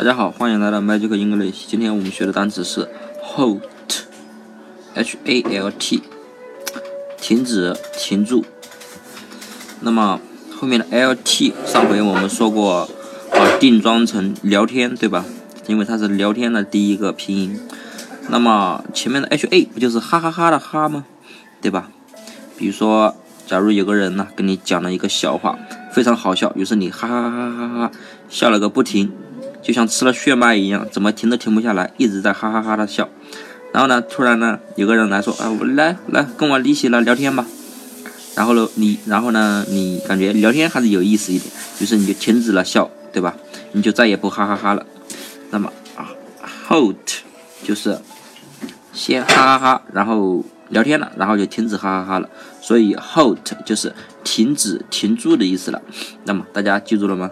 大家好，欢迎来到 Magic English。今天我们学的单词是 halt，h a l t，停止、停住。那么后面的 l t，上回我们说过，啊，定装成聊天，对吧？因为它是聊天的第一个拼音。那么前面的 h a 不就是哈哈哈的哈吗？对吧？比如说，假如有个人呢跟你讲了一个笑话，非常好笑，于是你哈哈哈哈哈哈笑了个不停。就像吃了血脉一样，怎么停都停不下来，一直在哈哈哈的笑。然后呢，突然呢，有个人来说：“啊，我来来跟我一起来聊天吧。”然后呢，你然后呢，你感觉聊天还是有意思一点，于是你就停止了笑，对吧？你就再也不哈哈哈了。那么啊，halt 就是先哈哈哈，然后聊天了，然后就停止哈哈哈了。所以 halt 就是停止、停住的意思了。那么大家记住了吗？